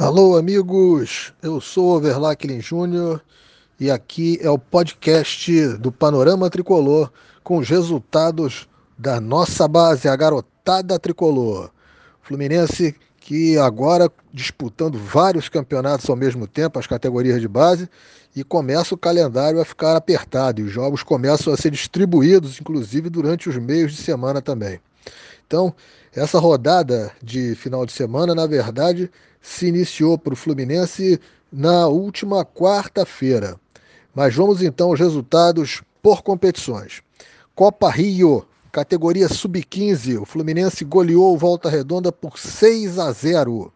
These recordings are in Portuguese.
Alô, amigos. Eu sou Overlacklin Júnior e aqui é o podcast do Panorama Tricolor com os resultados da nossa base, a garotada tricolor. Fluminense que agora disputando vários campeonatos ao mesmo tempo, as categorias de base, e começa o calendário a ficar apertado e os jogos começam a ser distribuídos, inclusive durante os meios de semana também. Então, essa rodada de final de semana, na verdade, se iniciou para o Fluminense na última quarta-feira. Mas vamos então aos resultados por competições. Copa Rio, categoria sub-15, o Fluminense goleou Volta Redonda por 6 a 0.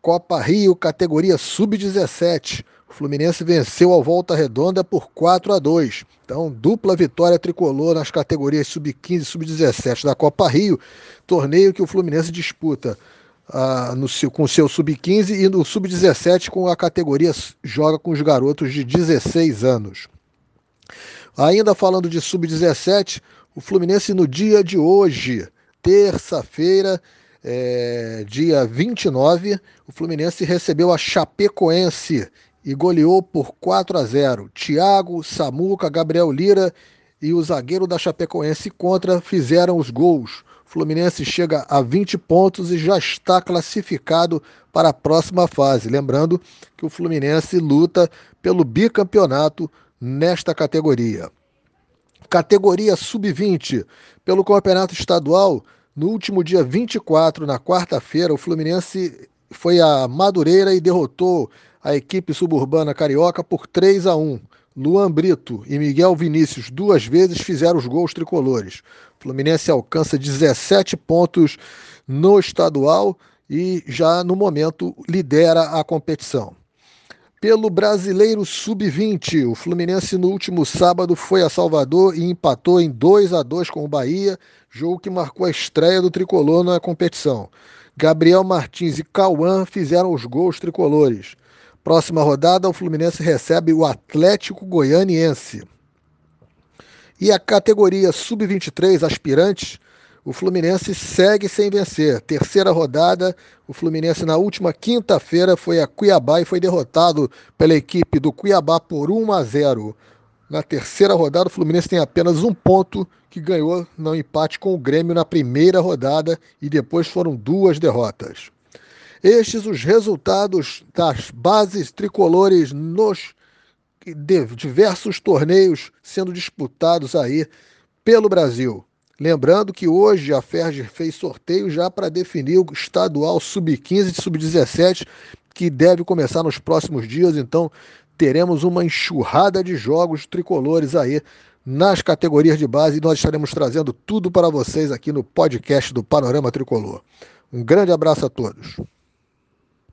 Copa Rio, categoria sub-17, o Fluminense venceu a Volta Redonda por 4 a 2. Então, dupla vitória tricolor nas categorias sub-15 e sub-17 da Copa Rio, torneio que o Fluminense disputa ah, no seu, com o seu sub-15 e no sub-17 com a categoria joga com os garotos de 16 anos. Ainda falando de sub-17, o Fluminense no dia de hoje, terça-feira, é, dia 29, o Fluminense recebeu a Chapecoense e goleou por 4 a 0. Thiago, Samuca, Gabriel Lira e o zagueiro da Chapecoense contra fizeram os gols. O Fluminense chega a 20 pontos e já está classificado para a próxima fase. Lembrando que o Fluminense luta pelo bicampeonato nesta categoria. Categoria sub-20, pelo Campeonato Estadual, no último dia 24, na quarta-feira, o Fluminense foi a Madureira e derrotou a equipe suburbana carioca por 3 a 1. Luan Brito e Miguel Vinícius duas vezes fizeram os gols tricolores. O Fluminense alcança 17 pontos no estadual e já no momento lidera a competição. Pelo Brasileiro Sub-20, o Fluminense no último sábado foi a Salvador e empatou em 2 a 2 com o Bahia, jogo que marcou a estreia do tricolor na competição. Gabriel Martins e Cauã fizeram os gols tricolores. Próxima rodada, o Fluminense recebe o Atlético Goianiense. E a categoria Sub-23 aspirantes, o Fluminense segue sem vencer. Terceira rodada, o Fluminense na última quinta-feira foi a Cuiabá e foi derrotado pela equipe do Cuiabá por 1 a 0. Na terceira rodada, o Fluminense tem apenas um ponto que ganhou no empate com o Grêmio na primeira rodada e depois foram duas derrotas. Estes os resultados das bases tricolores nos diversos torneios sendo disputados aí pelo Brasil. Lembrando que hoje a Ferg fez sorteio já para definir o estadual sub-15 e sub-17, que deve começar nos próximos dias. Então, teremos uma enxurrada de jogos tricolores aí nas categorias de base e nós estaremos trazendo tudo para vocês aqui no podcast do Panorama Tricolor. Um grande abraço a todos.